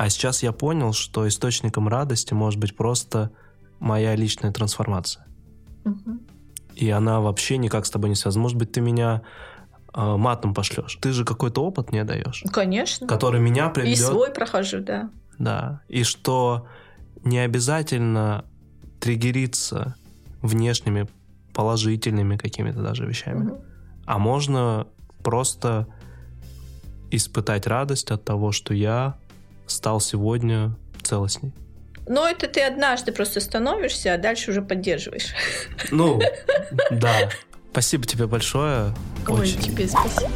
A: А сейчас я понял, что источником радости может быть просто моя личная трансформация.
B: Угу.
A: И она вообще никак с тобой не связана. Может быть, ты меня э, матом пошлешь. Ты же какой-то опыт мне даешь.
B: Конечно.
A: Который меня приведет...
B: И свой прохожу, да.
A: Да. И что не обязательно триггериться внешними положительными какими-то даже вещами.
B: Угу.
A: А можно просто испытать радость от того, что я стал сегодня целостней.
B: Но это ты однажды просто становишься, а дальше уже поддерживаешь.
A: Ну, да. Спасибо тебе большое.
B: Ой, Очень. тебе спасибо.